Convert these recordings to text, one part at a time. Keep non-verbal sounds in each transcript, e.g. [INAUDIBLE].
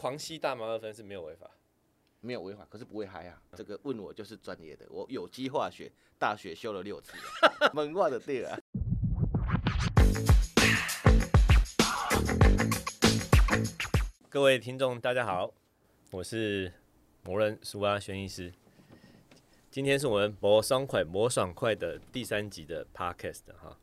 狂吸大麻二分是没有违法，没有违法，可是不会嗨啊。这个问我就是专业的，我有机化学大学修了六次，[LAUGHS] 门外的对啊。各位听众，大家好，我是魔人苏阿轩医师。今天是我们魔爽快魔爽快的第三集的 podcast 哈。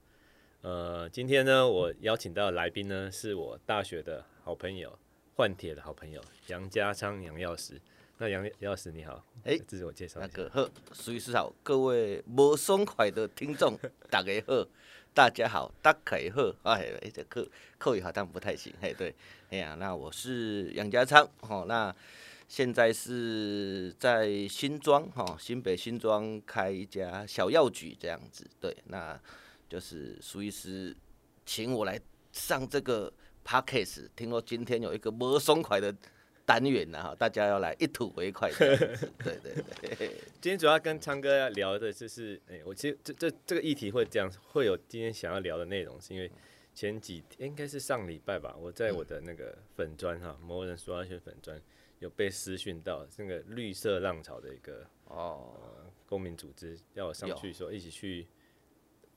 呃，今天呢，我邀请到的来宾呢，是我大学的好朋友，换铁的好朋友杨家昌杨药师。那杨药师你好，哎、欸，自我介绍。那个好，苏医师好，各位魔爽快的听众，[LAUGHS] 大家好，大家好，大家好，哎，这口口语好像不太行，哎，对，哎呀，那我是杨家昌，哦，那现在是在新庄，哈，新北新庄开一家小药局这样子，对，那。就是苏医师请我来上这个 podcast，听说今天有一个魔松快的单元呢，哈，大家要来一吐为快。[LAUGHS] 对对对，今天主要跟昌哥要聊的就是，哎、欸，我其实这这这个议题会这样，会有今天想要聊的内容，是因为前几天应该是上礼拜吧，我在我的那个粉砖哈，某人说要些粉砖有被私讯到那个绿色浪潮的一个哦、呃、公民组织，要我上去说一起去。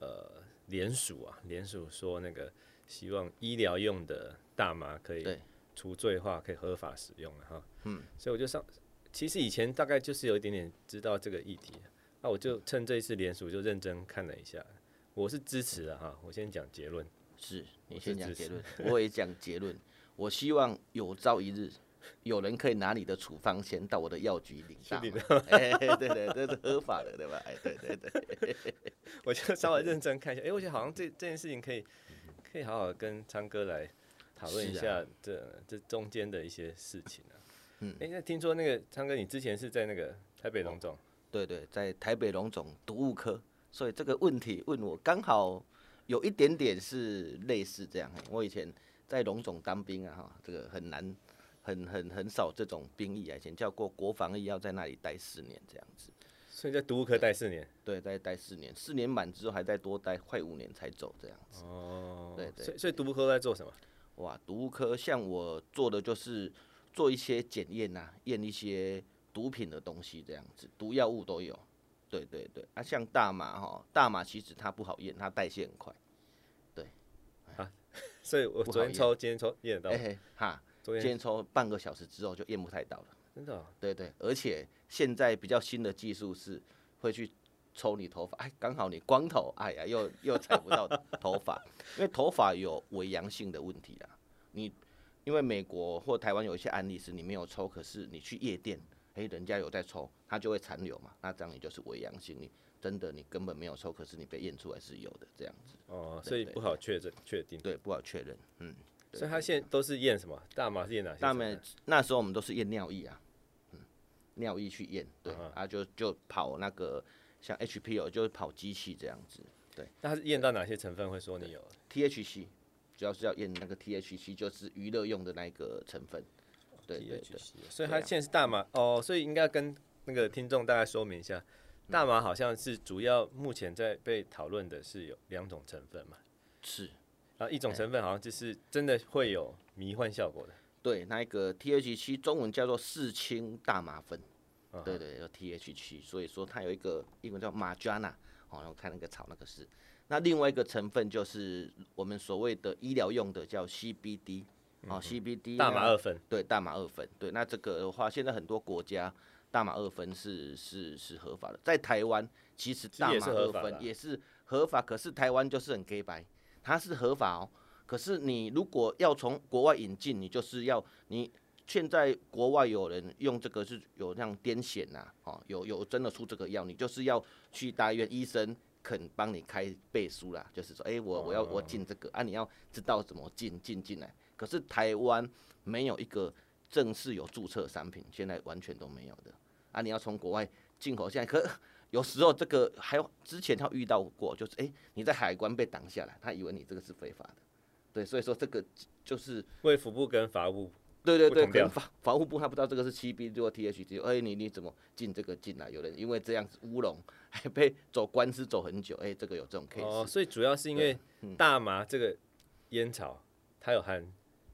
呃，联署啊，联署说那个希望医疗用的大麻可以除罪化，可以合法使用了哈。嗯，所以我就上，其实以前大概就是有一点点知道这个议题，那我就趁这一次联署就认真看了一下，我是支持的哈。我先讲结论，是你先讲结论，我也讲结论。我希望有朝一日。有人可以拿你的处方箋到我的药局领大麻，[LAUGHS] 哎，对对，这是合法的，对吧？哎，对对对，[LAUGHS] 我就稍微认真看一下，哎，我觉得好像这这件事情可以可以好好跟昌哥来讨论一下这、啊、这中间的一些事情啊。嗯，哎，那听说那个昌哥，你之前是在那个台北龙总？对对，在台北龙总毒物科，所以这个问题问我刚好有一点点是类似这样。我以前在龙总当兵啊，哈，这个很难。很很很少这种兵役啊，以前叫过国防役，要在那里待四年这样子，所以在毒物科待四年，对，在待四年，四年满之后还再多待快五年才走这样子。哦，对对，对，所以所以毒物科在做什么？哇，毒物科像我做的就是做一些检验呐，验一些毒品的东西这样子，毒药物都有。对对对，啊，像大麻哈，大麻其实它不好验，它代谢很快。对，啊，所以我昨天抽，今天抽验得到。欸、哈。昨天抽半个小时之后就验不太到了，真的、哦？对对，而且现在比较新的技术是会去抽你头发，哎，刚好你光头，哎呀，又又采不到头发，[LAUGHS] 因为头发有伪阳性的问题啦。你因为美国或台湾有一些案例是你没有抽，可是你去夜店，哎，人家有在抽，它就会残留嘛，那这样你就是伪阳性，你真的你根本没有抽，可是你被验出来是有的这样子。哦，所以不好确认确定。对，不好确认，嗯。所以他现在都是验什么？大麻是验哪些？大麻那时候我们都是验尿液啊，嗯，尿液去验，对，啊，啊就就跑那个像 HPO 就是跑机器这样子，对。那它是验到哪些成分会说你有？THC，主要是要验那个 THC，就是娱乐用的那个成分。对对对。所以它现在是大麻哦，所以应该跟那个听众大概说明一下，大麻好像是主要目前在被讨论的是有两种成分嘛？是。啊，一种成分好像就是真的会有迷幻效果的。对，那一个 THC 中文叫做四氢大麻酚。对对，叫 THC，所以说它有一个英文叫 Marijuana。哦，我看那个草那个是。那另外一个成分就是我们所谓的医疗用的叫 CBD。哦，CBD。大麻二酚。对，大麻二酚。对，那这个的话，现在很多国家大麻二酚是是是合法的。在台湾，其实大麻二酚也是合法，可是台湾就是很黑白。它是合法哦，可是你如果要从国外引进，你就是要你现在国外有人用这个是有那样癫痫呐，哦，有有真的出这个药，你就是要去大医院，医生肯帮你开背书啦，就是说，哎、欸，我我要我进这个啊，你要知道怎么进进进来。可是台湾没有一个正式有注册商品，现在完全都没有的啊，你要从国外进口，现在可。有时候这个还有之前他遇到过，就是哎、欸，你在海关被挡下来，他以为你这个是非法的，对，所以说这个就是卫福部跟法务对，对对对，跟法法务部他不知道这个是 CBD 或 THC，哎，你你怎么进这个进来？有人因为这样子乌龙，还被走官司走很久，哎、欸，这个有这种 case。哦，所以主要是因为大麻这个烟草，它有含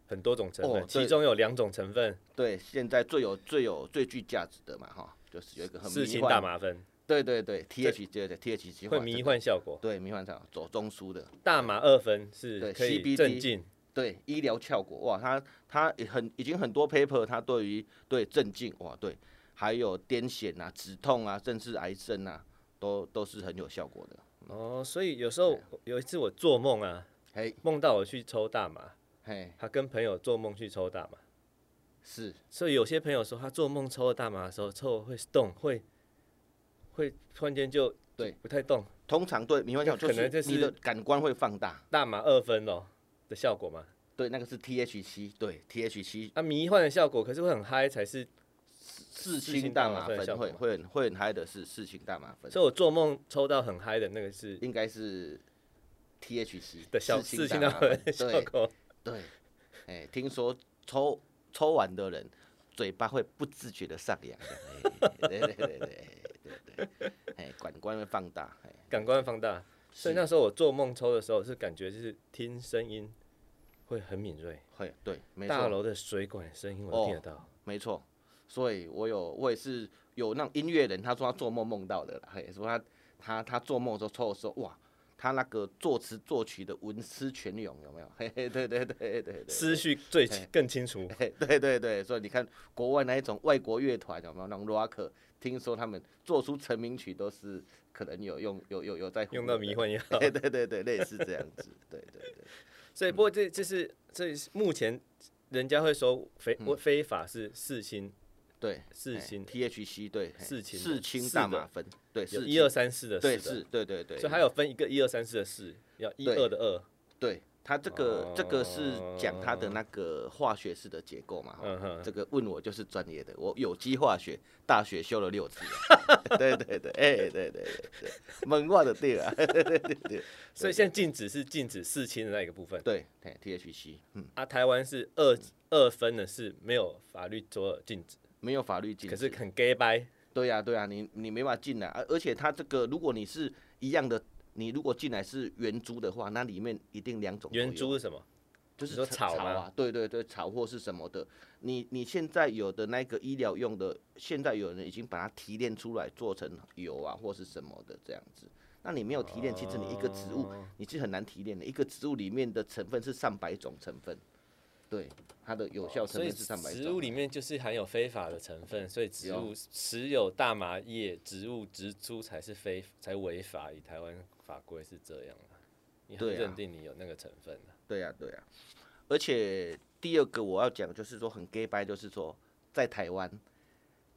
很多种成分，哦、其中有两种成分，对，现在最有最有最具价值的嘛，哈，就是有一个很四氢大麻酚，对对对，T H 对。对 T H C 会迷幻效果，对迷幻效果，走中枢的。大麻二分是可以镇静，对医疗效果，哇，它它很已经很多 paper，它对于对镇静，哇，对，还有癫痫啊、止痛啊，甚至癌症啊，都都是很有效果的。哦，所以有时候有一次我做梦啊，梦到我去抽大麻。嘿，他跟朋友做梦去抽大麻，是，所以有些朋友说他做梦抽了大麻的时候，抽会动，会会突然间就对不太动。通常对迷幻效果，可能就是你的感官会放大。大麻二分哦的效果吗？对，那个是 THC，对 THC。啊，迷幻的效果可是会很嗨，才是四氢大麻酚会会很会很嗨的是四氢大麻酚。所以我做梦抽到很嗨的那个是应该是 THC 的效四氢大麻酚效果。对，哎、欸，听说抽抽完的人嘴巴会不自觉的上扬的，对对对对对对，哎，感官会放大，感官会放大。所以那时候我做梦抽的时候，是感觉就是听声音会很敏锐，会对，没错。大楼的水管声音我都听得到，哦、没错。所以我有，我也是有那种音乐人，他说他做梦梦到的，嘿，说他他他做梦的时候抽的时候，哇。他那个作词作曲的文思泉涌有没有？[LAUGHS] 嘿嘿，对对对对对，思绪最更清楚。对对对对，所以你看国外那一种外国乐团有没有那种 rock？听说他们做出成名曲都是可能有用有有有在用到迷幻药。[LAUGHS] 对对对对，类似这样子。[LAUGHS] 对对对。所以不过这这是这目前人家会说非非法是四氢。对，四氢 THC 对，四氢四氢大麻酚，对，是一二三四的四，对是，对对对，所以它有分一个一二三四的四，要一二的二，对，它这个这个是讲它的那个化学式的结构嘛，这个问我就是专业的，我有机化学大学修了六次，[LAUGHS] 对对对，哎对对对对，门外的对啊，[LAUGHS] 对对对，所以现在禁止是禁止四氢的那个部分，对，THC，嗯，啊，台湾是二二分的是没有法律做禁止。没有法律禁止，可是很 gay 掰。对呀、啊，对呀、啊，你你没法进来，而而且它这个，如果你是一样的，你如果进来是原株的话，那里面一定两种。原株是什么？就是说草啊，对对对，草或是什么的。你你现在有的那个医疗用的，现在有人已经把它提炼出来做成油啊，或是什么的这样子。那你没有提炼，其实你一个植物你是很难提炼的，一个植物里面的成分是上百种成分。对，它的有效成分是三百。植物里面就是含有非法的成分，所以植物持有大麻叶植物植株才是非才违法。以台湾法规是这样的，你很认定你有那个成分的。对呀、啊，对呀、啊。而且第二个我要讲就是说很 gay 掰，就是说在台湾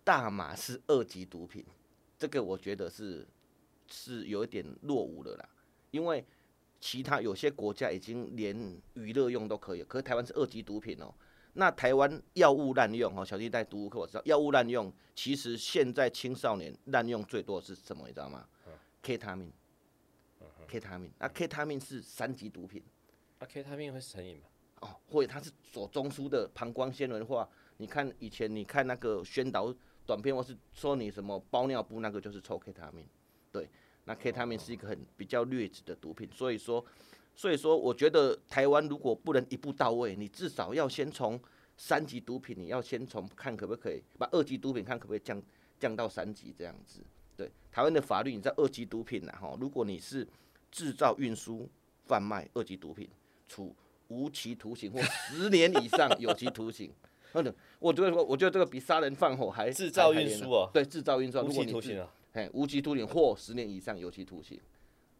大麻是二级毒品，这个我觉得是是有一点落伍了啦，因为。其他有些国家已经连娱乐用都可以，可是台湾是二级毒品哦。那台湾药物滥用哦，小弟在读课我知道，药物滥用其实现在青少年滥用最多的是什么，你知道吗？K 他命，K 他命，那 K 他命是三级毒品。啊，K 他命会成瘾吗？哦，会，它是左中枢的膀胱纤维化。你看以前你看那个宣导短片，或是说你什么包尿布那个就是抽 K 他命，对。那 K 他命是一个很比较劣质的毒品，所以说，所以说，我觉得台湾如果不能一步到位，你至少要先从三级毒品，你要先从看可不可以把二级毒品看可不可以降降到三级这样子。对，台湾的法律，你知道二级毒品呐，哈，如果你是制造、运输、贩卖二级毒品，处无期徒刑或十年以上有期徒刑。[LAUGHS] 我觉得说，我觉得这个比杀人放火还制造运输哦，对，制造运输无期徒刑啊。哎，无期徒刑或十年以上有期徒刑，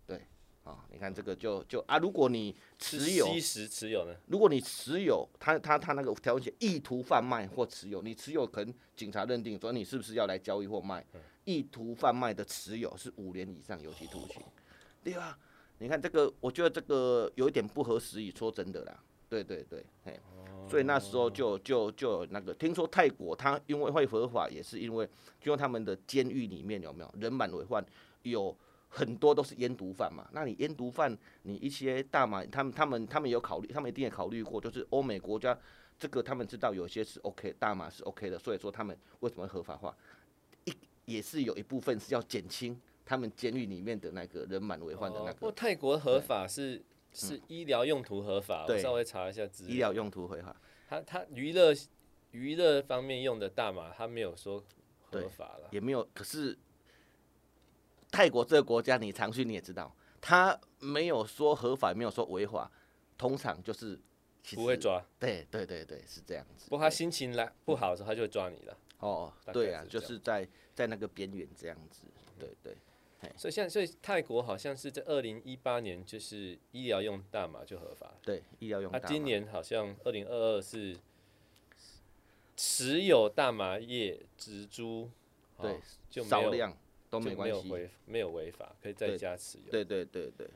对，啊、哦，你看这个就就啊，如果你持有，吸食持有呢？如果你持有，他他他那个条文写，意图贩卖或持有，你持有可能警察认定说你是不是要来交易或卖，嗯、意图贩卖的持有是五年以上有期徒刑，哦、对吧？你看这个，我觉得这个有一点不合时宜，说真的啦，对对对，嘿。所以那时候就就就有那个，听说泰国它因为会合法，也是因为就他们的监狱里面有没有人满为患，有很多都是烟毒贩嘛。那你烟毒贩，你一些大麻，他们他们他们有考虑，他们一定也考虑过，就是欧美国家这个他们知道有些是 OK，大麻是 OK 的，所以说他们为什么合法化，一也是有一部分是要减轻他们监狱里面的那个人满为患的那个。哦、泰国合法是是医疗用途合法，我稍微查一下资料。医疗用途合法，他他娱乐娱乐方面用的大麻，他没有说合法了，也没有。可是泰国这个国家，你常去你也知道，他没有说合法，没有说违法，通常就是不会抓。对对对对，是这样子。不过他心情来不好的时候，他就会抓你了。哦，对啊，就是在在那个边缘这样子。对对。所以现在，所以泰国好像是在二零一八年，就是医疗用大麻就合法。对，医疗用。啊今年好像二零二二是持有大麻叶植株，对，就少量都没关系，没有违法，可以在家持有。对对对对，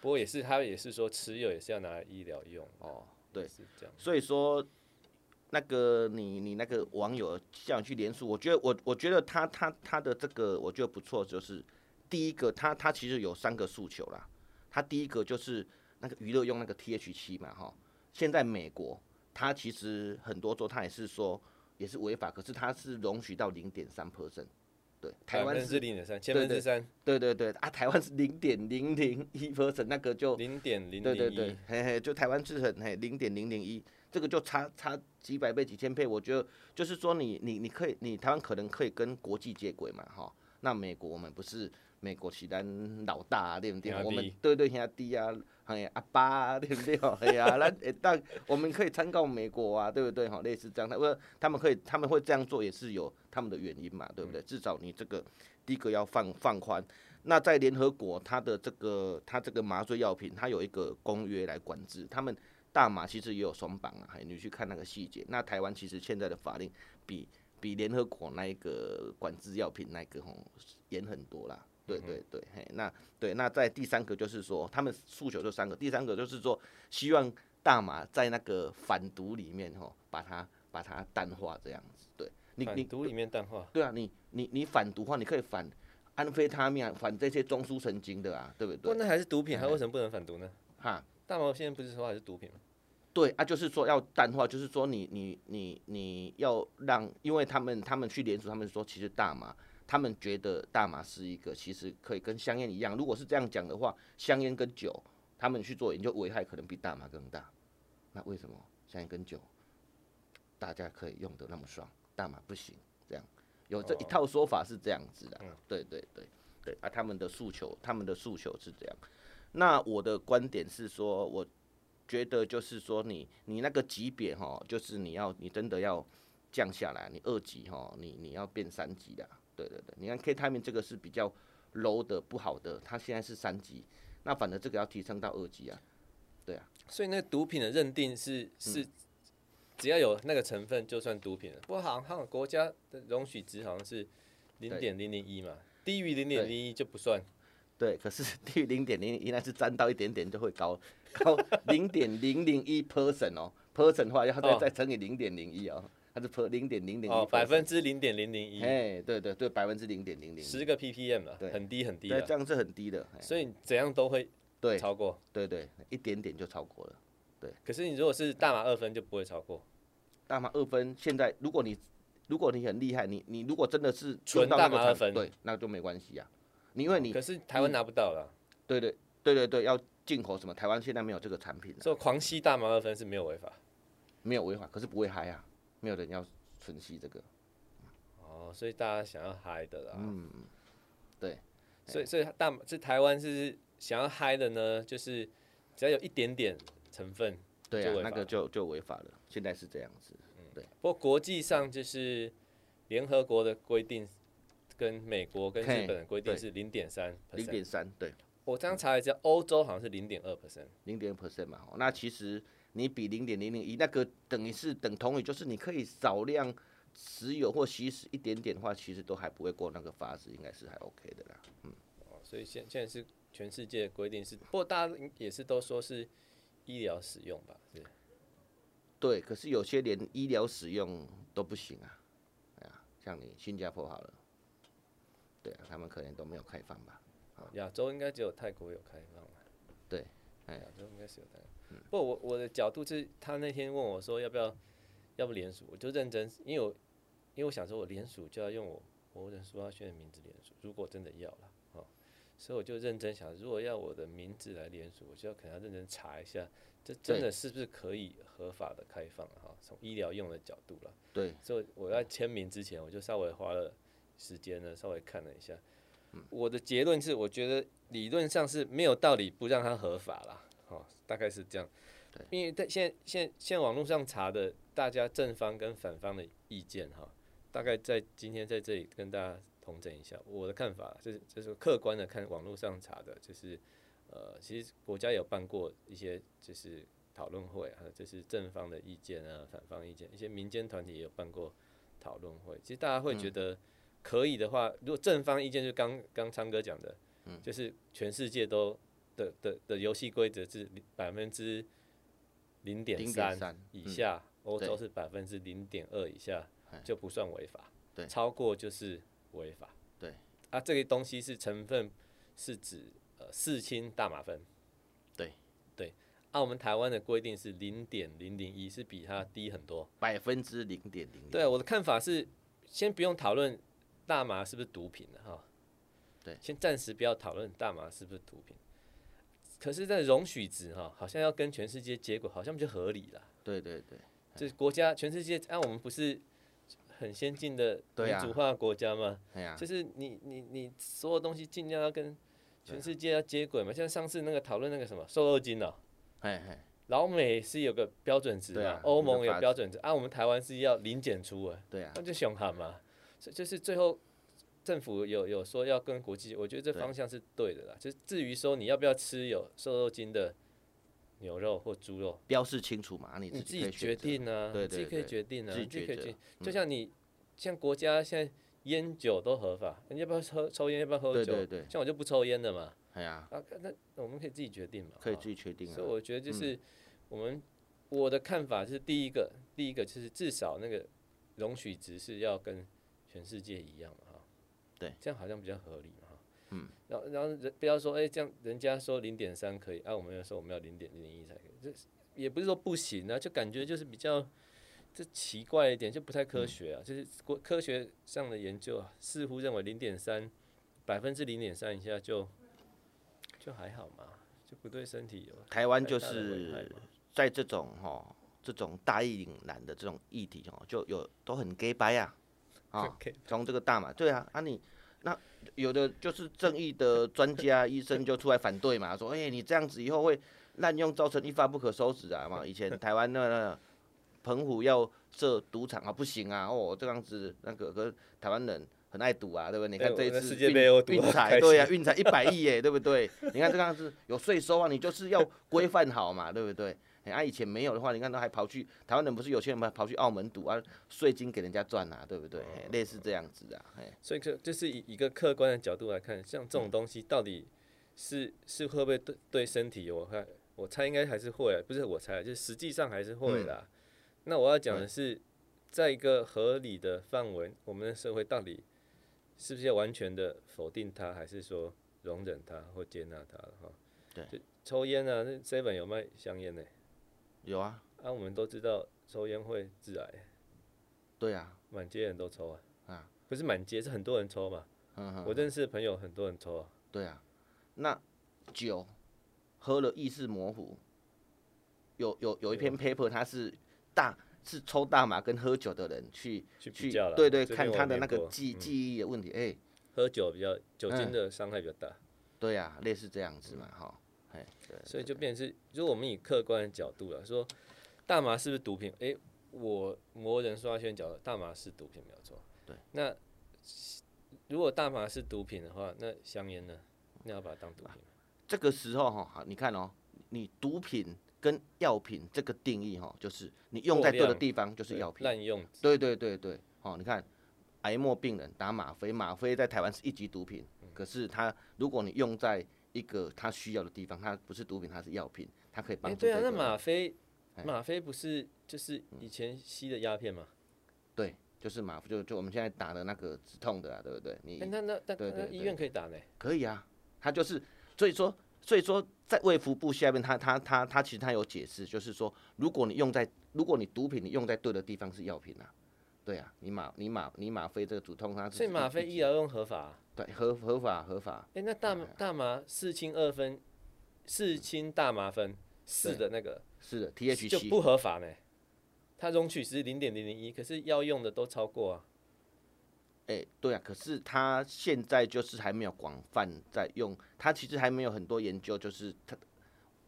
不过也是，他也是说持有也是要拿来医疗用。哦，对，是这样。所以说，那个你你那个网友叫你去连署，我觉得我我觉得他他他的这个我觉得不错，就是。第一个，他他其实有三个诉求啦。他第一个就是那个娱乐用那个 THC 嘛，哈。现在美国，他其实很多州他也是说也是违法，可是他是容许到零点三 percent。对，台湾是零点三，千分之三。对对对啊，台湾是零点零零一 percent，那个就零点零零一。对对对，嘿嘿，就台湾是很嘿零点零零一，这个就差差几百倍几千倍。我觉得就是说你你你可以，你台湾可能可以跟国际接轨嘛，哈。那美国我们不是。美国是咱老大啊，对不对？我们对对兄弟啊，哎呀阿爸啊，[LAUGHS] 对不对？哎呀，咱一旦我们可以参考美国啊，对不对？哈，类似这样，他说他们可以他们会这样做，也是有他们的原因嘛，对不对？至少你这个第一个要放放宽。那在联合国，它的这个它这个麻醉药品，它有一个公约来管制。他们大麻其实也有松绑啊，你去看那个细节。那台湾其实现在的法令比比联合国那一个管制药品那个吼严很多啦。对对对，嘿，那对，那在第三个就是说，他们诉求就三个，第三个就是说，希望大麻在那个反毒里面吼，把它把它淡化这样子，对，你你毒里面淡化，对啊，你你你反毒的话，你可以反安非他命，反这些中枢神经的啊，对不对？不，那还是毒品，还为什么不能反毒呢？哈，大麻现在不是说还是毒品吗？对啊，就是说要淡化，就是说你你你你要让，因为他们他们去联署，他们说其实大麻。他们觉得大麻是一个，其实可以跟香烟一样。如果是这样讲的话，香烟跟酒，他们去做研究，危害可能比大麻更大。那为什么香烟跟酒大家可以用的那么爽，大麻不行？这样有这一套说法是这样子的。对对对对啊，他们的诉求，他们的诉求是这样。那我的观点是说，我觉得就是说你，你你那个级别哈，就是你要你真的要降下来，你二级哈，你你要变三级的。对对对，你看 K 他们这个是比较 low 的不好的，它现在是三级，那反正这个要提升到二级啊，对啊。所以那毒品的认定是是，只要有那个成分就算毒品了。不过好像国家的容许值好像是零点零零一嘛，低于零点零一就不算。对，可是 [LAUGHS] 低于零点零零一那是沾到一点点就会高高零点零零一 percent 哦，percent 的话要再再乘以零点零一哦。它是破零点零零一，百分之零点零零一。哎，对对对，百分之零点零零。十个 ppm 了，很低很低对。这样是很低的，所以怎样都会对超过。对对，一点点就超过了。对。可是你如果是大麻二分就不会超过。大麻二分现在，如果你如果你很厉害，你你如果真的是纯大麻二分，对，那就没关系呀。你因为你可是台湾拿不到了。对对对对对，要进口什么？台湾现在没有这个产品。所以狂吸大麻二分是没有违法。没有违法，可是不会嗨啊，没有人要。分析这个，哦，所以大家想要嗨的啦，嗯，对，所以所以大这台湾是想要嗨的呢，就是只要有一点点成分，对啊，那个就就违法了。现在是这样子，嗯，对。不过国际上就是联合国的规定，跟美国跟日本的规定是零点三，零点三，对。我刚查了一下，欧洲好像是零点二 percent，零点二 percent 嘛，那其实。你比零点零零一那个等于是等同于，就是你可以少量持有或稀释一点点的话，其实都还不会过那个法子，应该是还 OK 的啦。嗯，哦，所以现现在是全世界规定是，不过大家也是都说是医疗使用吧？是。对，可是有些连医疗使用都不行啊。哎呀，像你新加坡好了，对啊，他们可能都没有开放吧？亚洲应该只有泰国有开放。对，哎亚洲应该是有开放。不，我我的角度是，他那天问我说要不要，要不联署，我就认真，因为我，因为我想说我联署就要用我我的苏阿轩的名字联署，如果真的要了，哦，所以我就认真想，如果要我的名字来联署，我就要可能要认真查一下，这真的是不是可以合法的开放哈？从医疗用的角度了。对，所以我在签名之前，我就稍微花了时间呢，稍微看了一下。嗯、我的结论是，我觉得理论上是没有道理不让它合法啦。好，大概是这样。因为在现在现在现在网络上查的，大家正方跟反方的意见哈，大概在今天在这里跟大家。统整一下我的看法，就是就是客观的看网络上查的，就是呃，其实国家有办过一些就是讨论会啊，就是正方的意见啊，反方意见，一些民间团体也有办过讨论会。其实大家会觉得可以的话，如果正方意见就刚刚昌哥讲的，就是全世界都的的的游戏规则是百分之零点三以下，欧洲是百分之零点二以下就不算违法，对。超过就是。违法，对。啊，这个东西是成分是指呃四氢大麻酚，对。对，啊，我们台湾的规定是零点零零一，是比它低很多，百分之零点零。对，我的看法是，先不用讨论大麻是不是毒品的哈，对，先暂时不要讨论大麻是不是毒品，可是，在容许值哈，好像要跟全世界接轨，好像比较合理了。对对对，就是国家全世界，啊，我们不是。很先进的民主化国家嘛，啊、就是你你你所有东西尽量要跟全世界要接轨嘛。像上次那个讨论那个什么瘦肉精哦，老美是有个标准值嘛，欧、啊、盟有标准值，啊，我们台湾是要零检出啊，那就凶悍嘛。就是最后政府有有说要跟国际，我觉得这方向是对的啦。就至于说你要不要吃有瘦肉精的。牛肉或猪肉，标示清楚嘛？你自己决定啊，对对对，自己可以决定啊，自己可以决定。就像你，像国家现在烟酒都合法，你要不要抽抽烟？要不要喝酒？对对对，像我就不抽烟的嘛。哎呀，啊，那我们可以自己决定嘛？可以自己决定啊。所以我觉得就是我们我的看法是第一个，第一个就是至少那个容许值是要跟全世界一样的哈。对，这样好像比较合理嘛。嗯，然后然后人不要说，哎、欸，这样人家说零点三可以，啊，我们要说我们要零点零零一才可以，这也不是说不行啊，就感觉就是比较这奇怪一点，就不太科学啊。嗯、就是国科学上的研究啊，似乎认为零点三百分之零点三以下就就还好嘛，就不对身体有。台湾就是在这种哈这种大义凛然的这种议题哦，就有都很 gay 掰啊啊，从这个大麻对啊，啊你。那有的就是正义的专家医生就出来反对嘛，说哎、欸，你这样子以后会滥用，造成一发不可收拾啊嘛。以前台湾那个澎湖要设赌场啊，不行啊，哦这样子那个跟台湾人很爱赌啊，对不对？你看这一次运运财，对呀、啊，运财一百亿耶，对不对？你看这样子有税收啊，你就是要规范好嘛，对不对？啊，以前没有的话，你看他还跑去台湾人不是有些人嘛，跑去澳门赌啊，税金给人家赚啊，对不对？哦、类似这样子啊，所以这就是以一个客观的角度来看，像这种东西到底是是会不会对对身体有？我看我猜应该还是会、啊，不是我猜，就是实际上还是会的、啊。嗯、那我要讲的是，在一个合理的范围，我们的社会到底是不是要完全的否定它，还是说容忍它或接纳它？哈，对，就抽烟啊，那 seven 有卖香烟呢？有啊，啊，我们都知道抽烟会致癌。对啊，满街人都抽啊。啊，不是满街，是很多人抽嘛。嗯哼。我认识的朋友很多人抽啊。对啊，那酒喝了意识模糊。有有有一篇 paper，它是大是抽大麻跟喝酒的人去去比较了。对对，看他的那个记记忆的问题。哎，喝酒比较酒精的伤害比较大。对啊，类似这样子嘛，哈。所以就变成是，如果我们以客观的角度来说，大麻是不是毒品？诶，我魔人说话先讲了，大麻是毒品没有错。对。那如果大麻是毒品的话，那香烟呢？那要把它当毒品吗？这个时候哈，好，你看哦，你毒品跟药品这个定义哈，就是你用在对的地方就是药品。滥用。对对对对，哦，你看，癌末病人打吗啡，吗啡在台湾是一级毒品，可是它如果你用在一个他需要的地方，它不是毒品，它是药品，它可以帮助、这个。对啊，那吗啡，吗啡不是就是以前吸的鸦片吗？对，就是吗啡，就就我们现在打的那个止痛的啊，对不对？你那那那那医院可以打呢？可以啊，他就是所以说所以说在卫福部下面，他他他他其实他有解释，就是说如果你用在如果你毒品你用在对的地方是药品啊，对啊，你吗你吗你吗啡这个止痛它。所以吗啡医疗用合法、啊。对，合合法合法。哎、欸，那大大麻四氢二酚，四氢大麻酚四的那个是的 THC 就不合法呢。它容许是零点零零一，可是要用的都超过啊。哎、欸，对啊，可是它现在就是还没有广泛在用，它其实还没有很多研究，就是它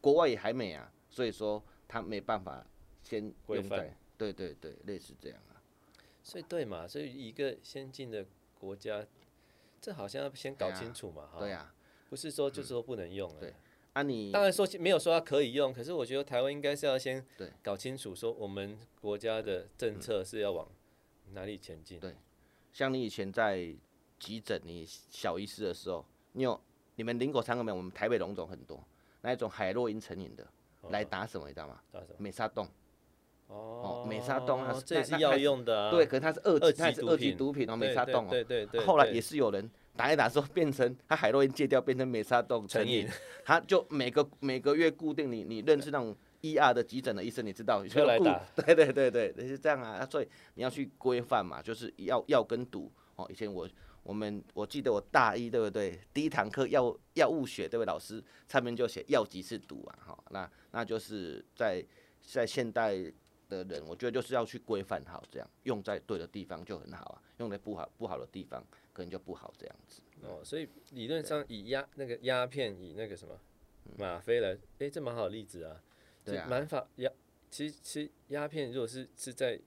国外也还没啊，所以说它没办法先用在。对对对，类似这样啊。所以对嘛，所以一个先进的国家。这好像要先搞清楚嘛，哈、啊。对呀、啊。不是说就是说不能用了、嗯。对。啊你，你当然说没有说它可以用，可是我觉得台湾应该是要先搞清楚，说我们国家的政策是要往哪里前进。对。像你以前在急诊，你小医师的时候，你有你们林口三个没有？我们台北龙总很多那一种海洛因成瘾的、哦，来打什么你知道吗？打什么？美沙酮。哦，美沙酮它是这也是药用的、啊，对，可是它是二级，它是二级毒品哦，美沙酮哦，对对对，后来也是有人打一打之后变成他海洛因戒掉，变成美沙酮成瘾，他 [LAUGHS] 就每个每个月固定你你认识那种 ER 的急诊的医生，你知道就来打，[LAUGHS] 对对对对，是这样啊，所以你要去规范嘛，就是药药跟毒。哦，以前我我们我记得我大一对不对，第一堂课药药物学对不对，老师上面就写药即是毒啊，哈，那那就是在在现代。的人，我觉得就是要去规范好，这样用在对的地方就很好啊，用在不好不好的地方可能就不好这样子。哦，所以理论上以鸦那个鸦片，以那个什么吗啡来，哎、欸，这蛮好的例子啊。对啊。蛮法鸦，其实其实鸦片如果是是在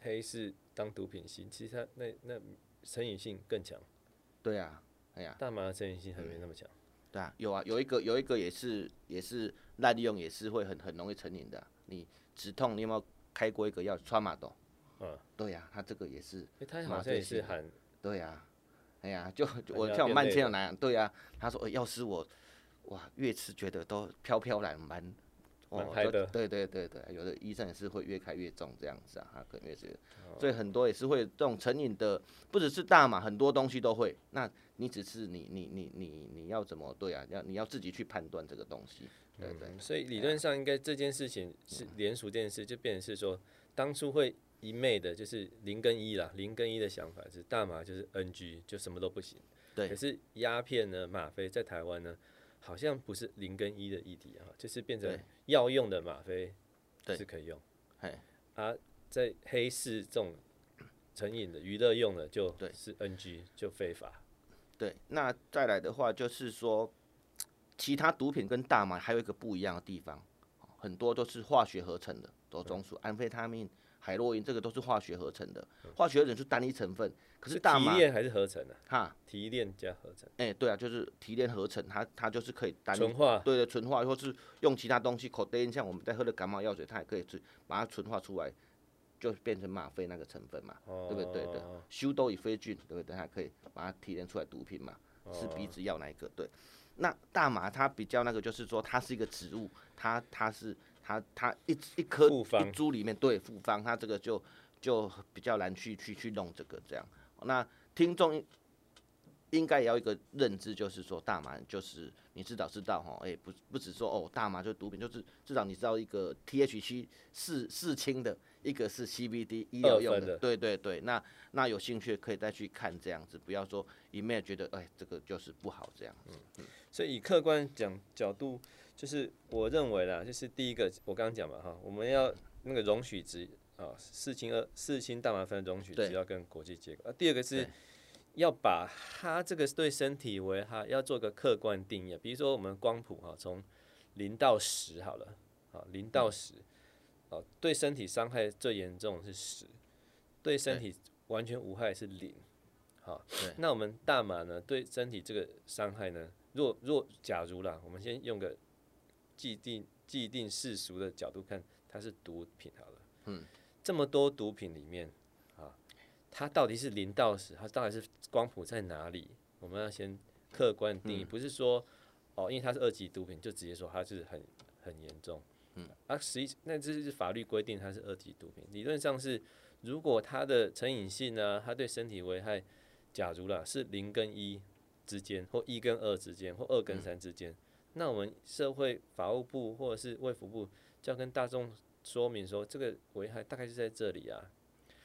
黑市当毒品吸，其实它那那成瘾性更强。对啊，哎呀，大麻的成瘾性还没那么强。对啊，有啊，有一个有一个也是也是滥用，也是会很很容易成瘾的。你止痛，你有没有？开过一个药川马豆，嗯，对呀、啊，他这个也是，他好像也是很，对呀、啊，哎呀，就我像我慢性的那样，对呀、啊，他说，要是我，哇，越吃觉得都飘飘然蛮，哦，对对对对，有的医生也是会越开越重这样子啊，他可能越是，所以很多也是会这种成瘾的，不只是大麻，很多东西都会，那你只是你你你你你要怎么对啊？要你要自己去判断这个东西。对对，所以理论上应该这件事情是连署这件事，就变成是说，当初会一昧的就是零跟一啦，零跟一的想法是大麻就是 NG，就什么都不行。对。可是鸦片呢，吗啡在台湾呢，好像不是零跟一的议题啊，就是变成药用的吗啡是可以用。对。啊，在黑市这种成瘾的娱乐用的就是 NG，就非法。对。那再来的话就是说。其他毒品跟大麻还有一个不一样的地方，很多都是化学合成的，都中属安非他命、海洛因，这个都是化学合成的。化学合成是单一成分，可是大麻提炼还是合成的？哈，提炼加合成。哎、欸，对啊，就是提炼合成，它它就是可以单纯化，对的，纯化，或是用其他东西口袋，像我们在喝的感冒药水，它也可以去把它纯化出来，就变成吗啡那个成分嘛，哦、对不对？对的，修都以非菌，对不对？它可以把它提炼出来毒品嘛，是鼻子药那一个？对。那大麻它比较那个，就是说它是一个植物，它它是它它一一颗一株里面对复方，它这个就就比较难去去去弄这个这样。那听众应该也要一个认知，就是说大麻就是你至少知道哈，哎不不只说哦大麻就是毒品，就是至少你知道一个 THC 四四氢的。一个是 CBD 医疗用的，对对对，那那有兴趣可以再去看这样子，不要说一面觉得哎这个就是不好这样子。嗯，所以以客观讲角度，就是我认为啦，就是第一个我刚刚讲嘛哈，我们要那个容许值啊，四氢二四氢大麻酚容许值要跟国际接轨。啊，第二个是要把它这个对身体危害要做个客观定义，比如说我们光谱哈，从零到十好了，好零到十。嗯哦，对身体伤害最严重的是十，对身体完全无害是零。好，那我们大麻呢？对身体这个伤害呢？若若假如啦，我们先用个既定既定世俗的角度看，它是毒品好了。嗯，这么多毒品里面，啊，它到底是零到十？它到底是光谱在哪里？我们要先客观定义，不是说哦，因为它是二级毒品，就直接说它是很很严重。嗯，啊，实际那这是法律规定它是二级毒品，理论上是，如果它的成瘾性呢，它对身体危害，假如啦是零跟一之间，或一跟二之间，或二跟三之间，嗯，那我们社会法务部或者是卫福部就要跟大众说明说，这个危害大概是在这里啊。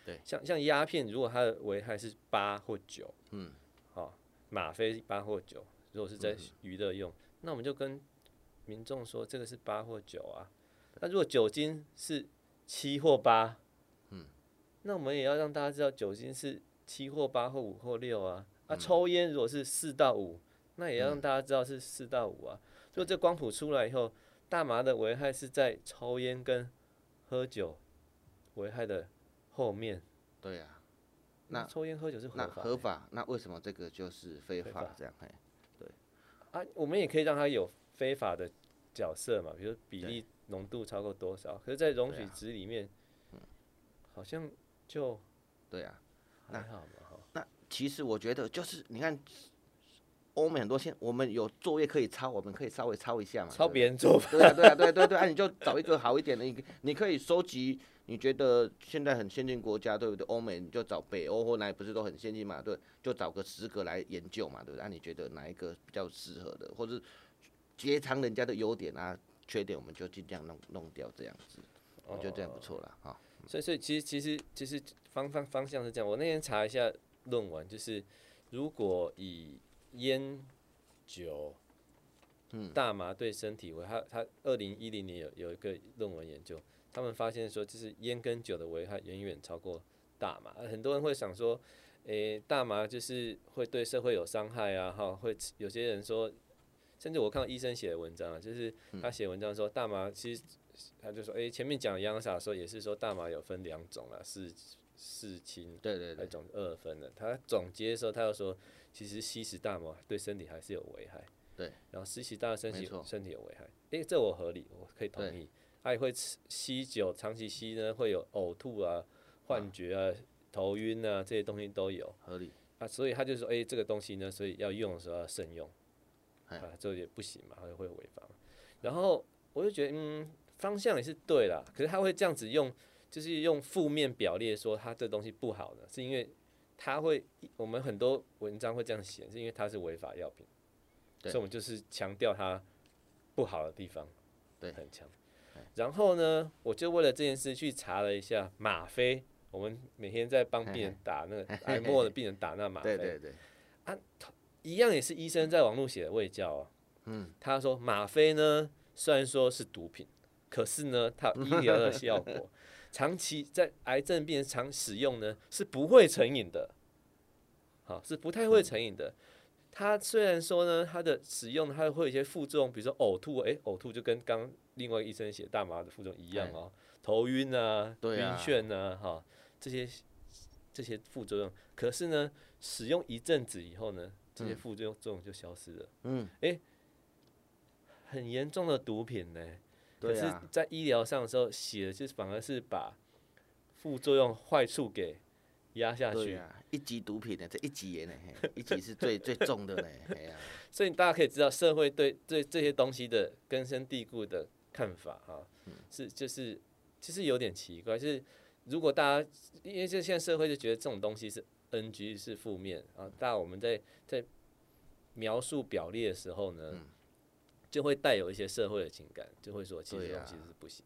对，像像鸦片，如果它的危害是八或九，嗯，好，吗啡八或九，如果是在娱乐用，嗯，那我们就跟民众说这个是八或九啊。那如果酒精是七或八，嗯，那我们也要让大家知道酒精是七或八或五或六啊。啊，抽烟如果是四到五，那也要让大家知道是四到五啊。如果这光谱出来以后，大麻的危害是在抽烟跟喝酒危害的后面。对呀、啊，那抽烟喝酒是合法，合法，那为什么这个就是非法？这样？哎，对。啊，我们也可以让他有非法的角色嘛，比如比例浓度超过多少？可是，在容许值里面，嗯，好像就对啊，那好嘛。其实我觉得就是你看，欧美很多现我们有作业可以抄，我们可以稍微抄一下嘛。抄别人做对啊，对啊，对对对，啊，你就找一个好一点的，你你可以收集。你觉得现在很先进国家，对不对？欧美你就找北欧或哪里不是都很先进嘛？对，就找个十个来研究嘛，对不对？那你觉得哪一个比较适合的，或者截长人家的优点啊、缺点，我们就尽量弄弄掉这样子。我觉得这样不错了哈。所以，所以其实其实其实方方方向是这样。我那天查一下。论文就是，如果以烟酒、大麻对身体危害，他二零一零年有有一个论文研究，他们发现说，就是烟跟酒的危害远远超过大麻。很多人会想说，诶、欸，大麻就是会对社会有伤害啊，哈，会有些人说，甚至我看到医生写的文章啊，就是他写文章说，大麻其实他就说，诶、欸，前面讲洋撒的时候也是说，大麻有分两种啊，是。四氢，对对对，那种二分的。他总结的时候，他又说，其实吸食大麻对身体还是有危害。对，然后吸食大麻身体身体有危害，诶，这我合理，我可以同意。他也会吸酒，长期吸呢会有呕吐啊、幻觉啊、头晕啊这些东西都有。合理啊，所以他就说，诶，这个东西呢，所以要用的时候要慎用。啊，这也不行嘛，会违法。然后我就觉得，嗯，方向也是对啦，可是他会这样子用。就是用负面表列说他这东西不好的，是因为他会，我们很多文章会这样写，是因为它是违法药品，所以我们就是强调它不好的地方，对，很强。然后呢，我就为了这件事去查了一下吗啡，我们每天在帮病人 [LAUGHS] 打那个 [LAUGHS] 癌末的病人打那吗啡，对对对，啊，一样也是医生在网络写的卫教啊，嗯，他说吗啡呢，虽然说是毒品，可是呢，它有医疗的效果。[LAUGHS] 长期在癌症病人常使用呢，是不会成瘾的，好，是不太会成瘾的。它虽然说呢，它的使用它会有一些副作用，比如说呕吐，哎、欸，呕吐就跟刚另外一医生写大麻的副作用一样哦，头晕啊，晕眩啊，哈，这些这些副作用。可是呢，使用一阵子以后呢，这些副作用作用就消失了。嗯，哎、欸，很严重的毒品呢。可是，在医疗上的时候写的，就反而是把副作用坏处给压下去。啊，一级毒品呢，这一级呢，一级是最最重的呢。所以大家可以知道，社会对对这些东西的根深蒂固的看法哈，是就是其实有点奇怪。就是如果大家因为就现在社会就觉得这种东西是 NG 是负面啊，大家我们在在描述表列的时候呢。嗯就会带有一些社会的情感，就会说其实这东西是不行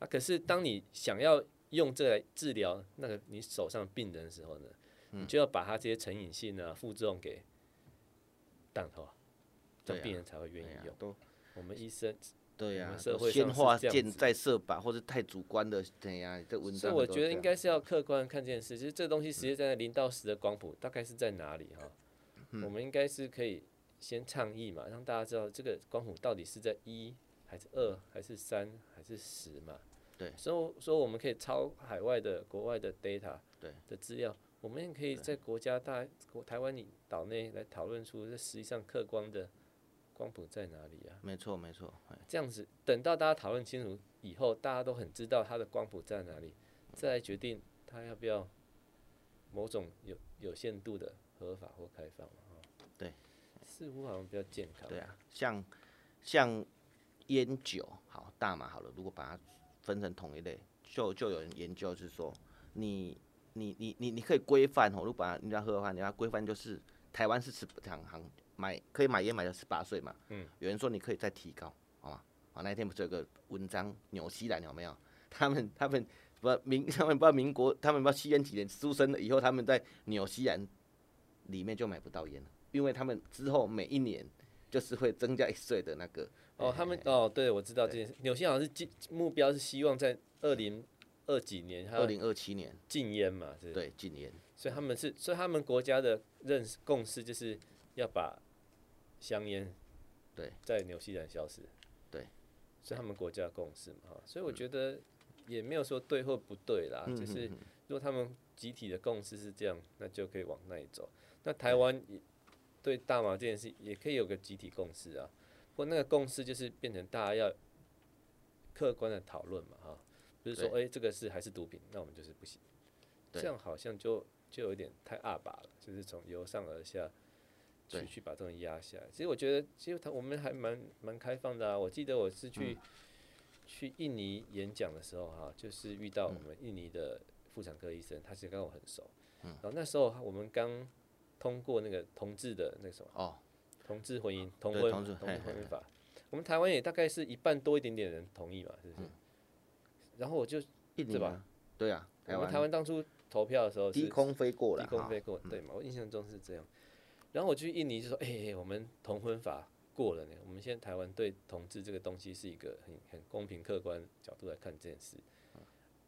啊，啊。可是当你想要用这来治疗那个你手上病人的时候呢，嗯、你就要把他这些成瘾性啊、副作用给挡头，这样病人才会愿意用。都我们医生对呀、啊，社会先画箭再射靶，或者太主观的怎样？这文章。所以我觉得应该是要客观看这件事。其实这东西实际在零到十的光谱大概是在哪里哈、嗯？我们应该是可以。先倡议嘛，让大家知道这个光谱到底是在一还是二还是三还是十嘛？对，所以说我们可以抄海外的、国外的 data 对的资料，我们也可以在国家大国台湾你岛内来讨论出这实际上客观的光谱在哪里啊？没错没错，这样子等到大家讨论清楚以后，大家都很知道它的光谱在哪里，再来决定它要不要某种有有限度的合法或开放。对似乎好像比较健康。对啊，像像烟酒，好大麻好了，如果把它分成同一类，就就有人研究是说，你你你你你可以规范哦，如果把你要喝的话，你要规范就是台湾是十行行买可以买烟买到十八岁嘛。嗯。有人说你可以再提高，好吗？啊，那天不是有个文章，纽西兰有没有？他们他们不民 [LAUGHS] 他们不知道民国，他们不知道西元几年出生的，以后他们在纽西兰里面就买不到烟了，因为他们之后每一年就是会增加一岁的那个。哦，他们哦，对，我知道这件事。纽西兰好像是目标是希望在二零二几年，二零二七年。禁烟嘛，是。对，禁烟。所以他们是，所以他们国家的认识共识就是要把香烟对。在纽西兰消失。对，所以他们国家的共识嘛，哈，所以我觉得也没有说对或不对啦，嗯、就是如果他们集体的共识是这样，那就可以往那里走。那台湾也对大麻这件事也可以有个集体共识啊。不过那个共识就是变成大家要客观的讨论嘛，哈，不是说哎、欸、这个是还是毒品，那我们就是不行，这样好像就就有点太二把了，就是从由上而下去去把这种压下来。其实我觉得，其实他我们还蛮蛮开放的啊。我记得我是去、嗯、去印尼演讲的时候哈，就是遇到我们印尼的妇产科医生，他其实跟我很熟，然后那时候我们刚通过那个同志的那个什么哦。同志婚姻，同婚，同婚法，我们台湾也大概是一半多一点点人同意嘛，是不是？然后我就一，对吧？对啊，我们台湾当初投票的时候，低空飞过了，低空飞过，对嘛？我印象中是这样。然后我去印尼就说，哎，我们同婚法过了呢。我们现在台湾对同志这个东西是一个很很公平客观角度来看这件事。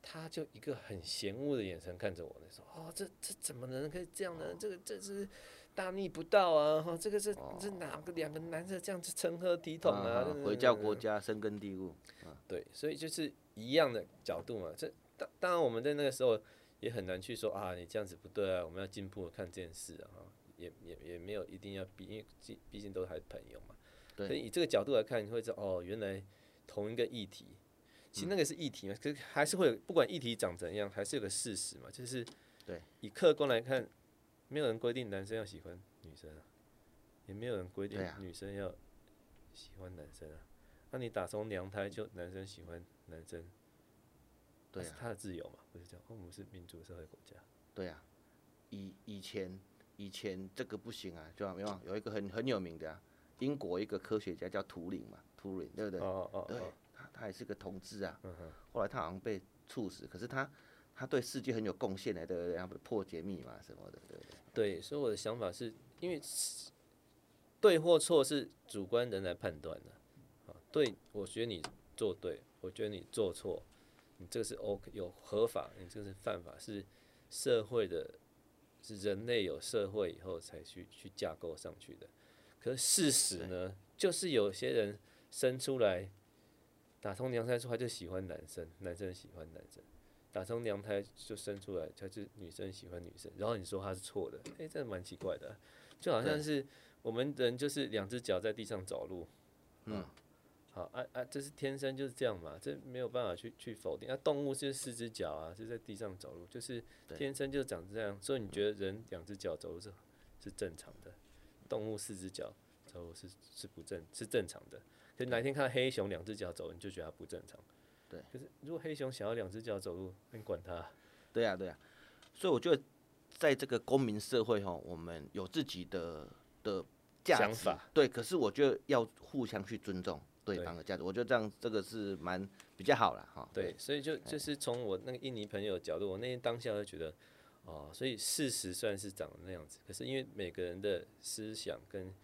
他就一个很嫌恶的眼神看着我，那说，哦，这这怎么能可以这样呢？这个这是。大逆不道啊！哈，这个是这哪个两个男的这样子成何体统啊？回教国家，深根蒂固。对，所以就是一样的角度嘛。这当当然我们在那个时候也很难去说啊，你这样子不对啊，我们要进步看这件事啊。也也也没有一定要比，因为毕毕竟都还是朋友嘛。所以以这个角度来看，你会知道哦，原来同一个议题，其实那个是议题嘛，可是还是会有，不管议题长怎样，还是有个事实嘛，就是对，以客观来看。没有人规定男生要喜欢女生啊，也没有人规定女生要喜欢男生啊。那、啊、你打从娘胎就男生喜欢男生，对、啊，是他的自由嘛，不是这样？我们是民主社会国家。对啊，以以前以前这个不行啊，就没有有一个很很有名的啊，英国一个科学家叫图灵嘛，图灵对不对？哦哦哦，对，他他也是个同志啊。嗯哼。后来他好像被处死，可是他。他对世界很有贡献的，对不对？然后破解密码什么的，对不对？对，所以我的想法是，因为对或错是主观人来判断的。啊，对，我觉得你做对，我觉得你做错，你这个是 OK，有合法，你这个是犯法，是社会的，是人类有社会以后才去去架构上去的。可是事实呢，就是有些人生出来打通娘胎出来就喜欢男生，男生喜欢男生。打从娘胎就生出来，他就女生喜欢女生，然后你说他是错的，哎、欸，这蛮奇怪的，就好像是我们人就是两只脚在地上走路，嗯，好啊啊，这是天生就是这样嘛，这没有办法去去否定。那、啊、动物是四只脚啊，是在地上走路，就是天生就长这样，所以你觉得人两只脚走路是是正常的，动物四只脚走路是是不正是正常的，可哪天看到黑熊两只脚走，你就觉得它不正常。对，可是如果黑熊想要两只脚走路，你管它？对呀，对呀。所以我觉得，在这个公民社会哈，我们有自己的的价值，对。可是我觉得要互相去尊重对方的价值，我觉得这样这个是蛮比较好了哈。对，所以就就是从我那个印尼朋友的角度，我那天当下就觉得，哦，所以事实虽然是长那样子，可是因为每个人的思想跟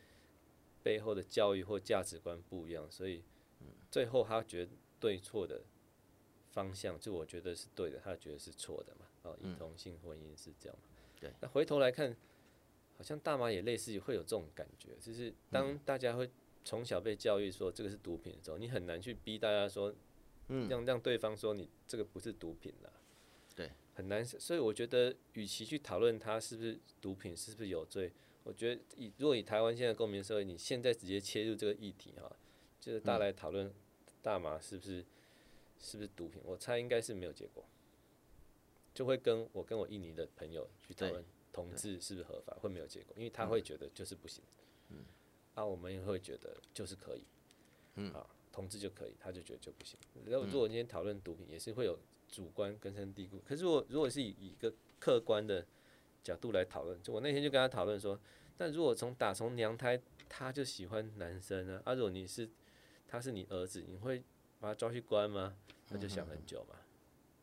背后的教育或价值观不一样，所以最后他觉得对错的。方向就我觉得是对的，他觉得是错的嘛。哦，以同性婚姻是这样嘛。对。那回头来看，好像大麻也类似于会有这种感觉，就是当大家会从小被教育说这个是毒品的时候，你很难去逼大家说，嗯，让让对方说你这个不是毒品了。对。很难，所以我觉得，与其去讨论它是不是毒品，是不是有罪，我觉得以如果以台湾现在公民社会，你现在直接切入这个议题哈，就是大家来讨论大麻是不是。是不是毒品？我猜应该是没有结果，就会跟我跟我印尼的朋友去讨论同志是不是合法，会没有结果，因为他会觉得就是不行，嗯，啊，我们也会觉得就是可以，嗯，啊，同志就可以，他就觉得就不行。然后如果今天讨论毒品，也是会有主观根深蒂固。可是我如果是以一个客观的角度来讨论，就我那天就跟他讨论说，但如果从打从娘胎他就喜欢男生呢？啊，如果你是他是你儿子，你会把他抓去关吗？那就想很久嘛，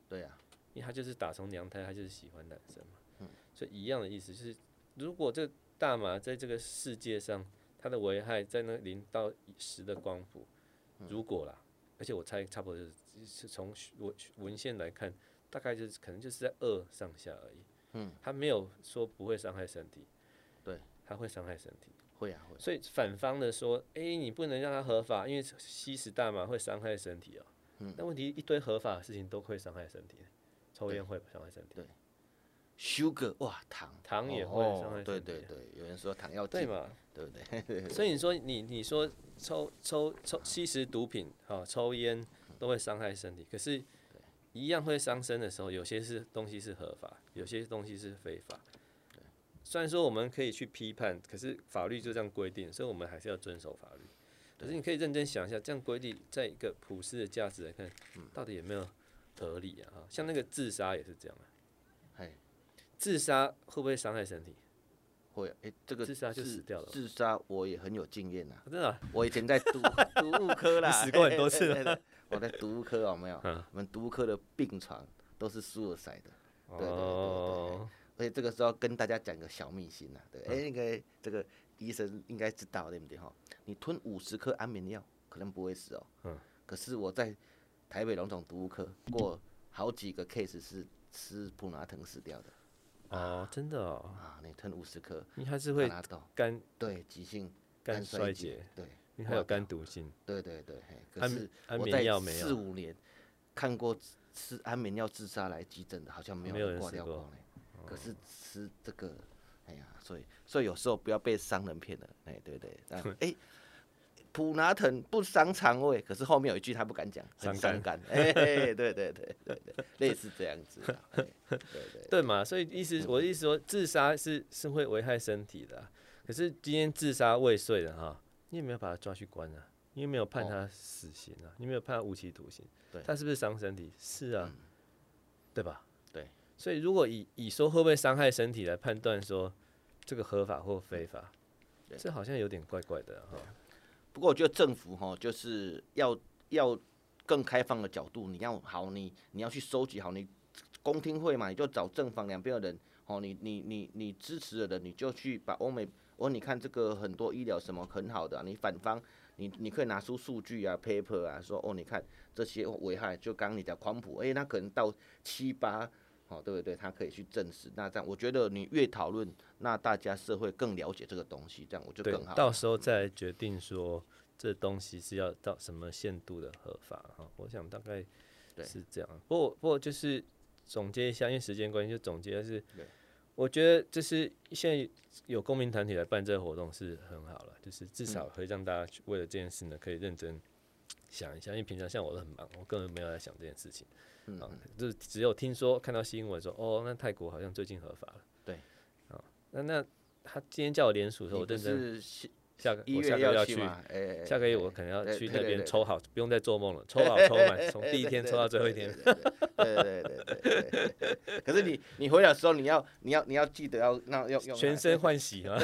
对呀，因为他就是打从娘胎，他就是喜欢男生嘛，所以一样的意思就是，如果这大麻在这个世界上，它的危害在那零到十的光谱，如果啦，而且我猜差不多就是从文文献来看，大概就是可能就是在二上下而已，嗯，他没有说不会伤害身体，对，他会伤害身体，会啊会，所以反方的说，哎，你不能让它合法，因为吸食大麻会伤害身体哦，嗯，那问题一堆合法的事情都会伤害身体。抽烟会伤害身体。对，sugar 哇，糖糖也会伤害身体。对对对，有人说糖要对嘛，对不 [LAUGHS] 对？所以你说你你说抽抽抽吸食毒品啊，抽烟都会伤害身体，可是一样会伤身的时候，有些是东西是合法，有些东西是非法。虽然说我们可以去批判，可是法律就这样规定，所以我们还是要遵守法律。可是你可以认真想一下，这样规定在一个普世的价值来看，到底有没有？合理啊，像那个自杀也是这样啊。嘿，自杀会不会伤害身体？会，哎，这个自杀就死掉了。自杀我也很有经验呐，真的。我以前在读读 [LAUGHS] 物科啦，死过很多次。我在读物科有没有？我们读物科的病床都是 suicide 的。对对对对。而且这个时候跟大家讲个小秘辛呐，对，哎，应该这个医生应该知道对不对？哈？你吞五十颗安眠药可能不会死哦。嗯。可是我在。台北荣总毒物科过好几个 case 是吃普拿疼死掉的，哦，真的哦，啊，你吞五十颗，你还是会肝对急性肝衰竭，对，你还有肝毒性，对对对，可是我在四五年看过吃安眠药自杀来急诊的，好像没有人挂掉过，可是吃这个，哎呀，所以所以有时候不要被商人骗了，哎，对对，哎。普拿疼不伤肠胃，可是后面有一句他不敢讲，很伤肝。哎，对对对对对，类似这样子。对对 [LAUGHS] 对嘛，所以意思我的意思说，自杀是是会危害身体的，可是今天自杀未遂的哈，你有没有把他抓去关啊？你有没有判他死刑啊？你有没有判他无期徒刑？对，他是不是伤身体？是啊，对吧？对，所以如果以以说会不会伤害身体来判断说这个合法或非法，这好像有点怪怪的哈。不过我觉得政府哈，就是要要更开放的角度，你要好，你你要去收集好，你公听会嘛，你就找正方两边的人，哦，你你你你支持的人，你就去把欧美，哦，你看这个很多医疗什么很好的，啊，你反方，你你可以拿出数据啊，paper 啊，说哦，你看这些危害，就刚刚你讲宽谱，诶，那可能到七八。哦，对不对？他可以去证实。那这样，我觉得你越讨论，那大家社会更了解这个东西，这样我就更好。到时候再决定说这东西是要到什么限度的合法哈。我想大概是这样。不过不过就是总结一下，因为时间关系，就总结的是，我觉得就是现在有公民团体来办这个活动是很好了，就是至少可以让大家为了这件事呢，可以认真想一下。因为平常像我都很忙，我根本没有在想这件事情。嗯，就是只有听说看到新闻说，哦，那泰国好像最近合法了。对，啊，那那他今天叫我联署的时候，我认真下个我下个月要去，下个月我可能要去那边抽好，不用再做梦了，[LAUGHS] 抽好抽满，从第一天抽到最后一天。对对对对。[LAUGHS] 可是你你回来的时候，你要你要你要记得要那要用全身 [LAUGHS] 换洗啊，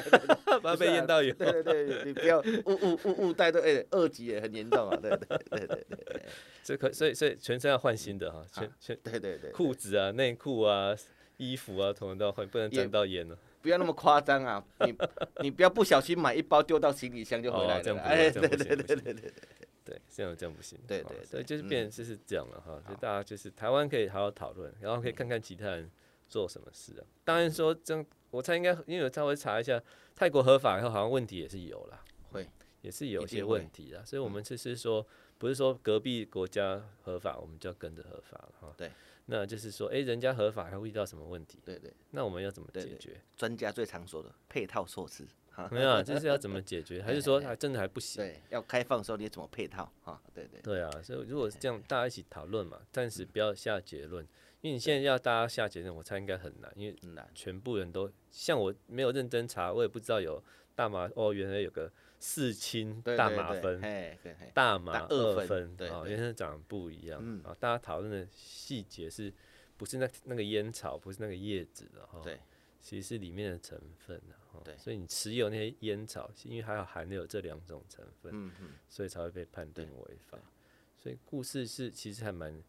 不要被验到有。对对对，你不要误误误误带的，哎，二级也很严重啊，对对对对对。这可所以所以全身要换新的哈，全全对对对，裤子啊、内裤啊、衣服啊，统统都要换，不能沾到烟了。不要那么夸张啊，[LAUGHS] 你你不要不小心买一包丢到行李箱就回来了。哎，对对对对对对对，这样这样不行。对对，所以就是变成就是这样了哈，就大家就是台湾可以好好讨论，然后可以看看其他人做什么事啊。当然说这样，我猜应该因为我稍微查一下，泰国合法以后好像问题也是有啦，会也是有些问题的，所以我们就是说。不是说隔壁国家合法，我们就要跟着合法了哈。对，那就是说，哎，人家合法还会遇到什么问题？对对。那我们要怎么解决？专家最常说的配套措施。没有，啊就是要怎么解决？[LAUGHS] 还是说还真的还不行？对，要开放的时候你怎么配套？哈，对对。对啊，所以如果是这样，大家一起讨论嘛，暂时不要下结论，因为你现在要大家下结论，我猜应该很难，因为难，全部人都像我没有认真查，我也不知道有大麻哦，原来有个。四氢大麻酚，大麻二酚，哦，原来长得不一样啊。大家讨论的细节是不是那那个烟草，不是那个叶子的哈？对，其实是里面的成分的。对，所以你持有那些烟草，因为还有含有这两种成分，所以才会被判定违法。所以故事是其实还蛮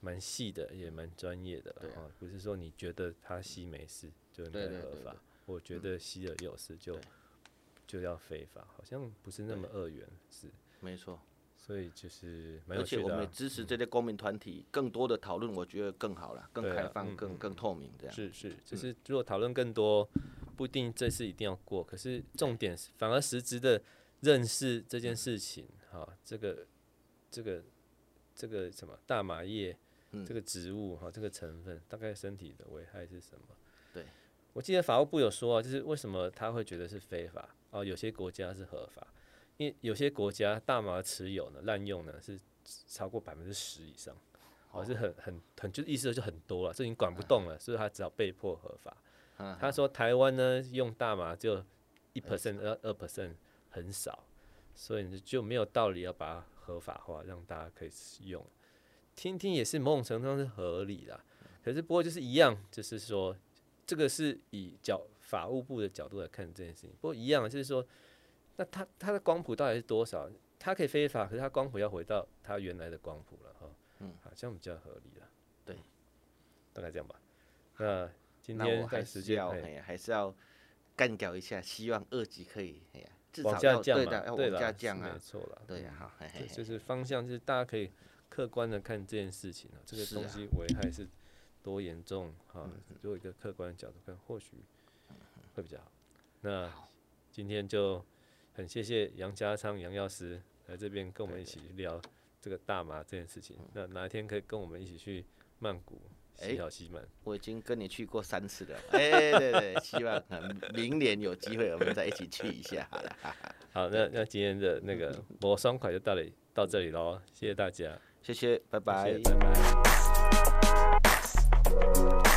蛮细的，也蛮专业的，对啊，不是说你觉得他吸没事就应该合法，我觉得吸了有事就就要非法，好像不是那么二元，是。没错。所以就是，而且我们也支持这些公民团体更多的讨论，我觉得更好了，更开放、更更透明这样。是是，就是如果讨论更多，不一定这次一定要过，可是重点是反而实质的认识这件事情，哈，这个这个这个什么大麻叶，这个植物哈，这个成分大概身体的危害是什么？对，我记得法务部有说啊，就是为什么他会觉得是非法哦，有些国家是合法。因为有些国家大麻持有呢，滥用呢是超过百分之十以上，哦，是很很很就意思就很多了，这已经管不动了，所以他只好被迫合法。他说台湾呢用大麻就一 percent 二二 percent 很少，所以就没有道理要把它合法化，让大家可以使用。听听也是某种程度上是合理的，可是不过就是一样，就是说这个是以角法务部的角度来看这件事情，不过一样就是说。那它它的光谱到底是多少？它可以非法，可是它光谱要回到它原来的光谱了哈。嗯，好，这样比较合理了。对，大概这样吧。那今天在时间哎，还是要干掉一下，希望二级可以哎呀，往下降嘛，对了，往下降啊，没错了。对呀，好，就是方向，就是大家可以客观的看这件事情啊，这个东西危害是多严重哈，做一个客观的角度看，或许会比较好。那今天就。很谢谢杨家昌杨药师来这边跟我们一起聊这个大麻这件事情。那哪一天可以跟我们一起去曼谷西好西门？我已经跟你去过三次了。[LAUGHS] 哎、欸，对对，希望明年有机会我们再一起去一下。好了，好，那那今天的那个我双快就到了到这里喽，谢谢大家，谢谢，拜拜，谢谢，拜拜。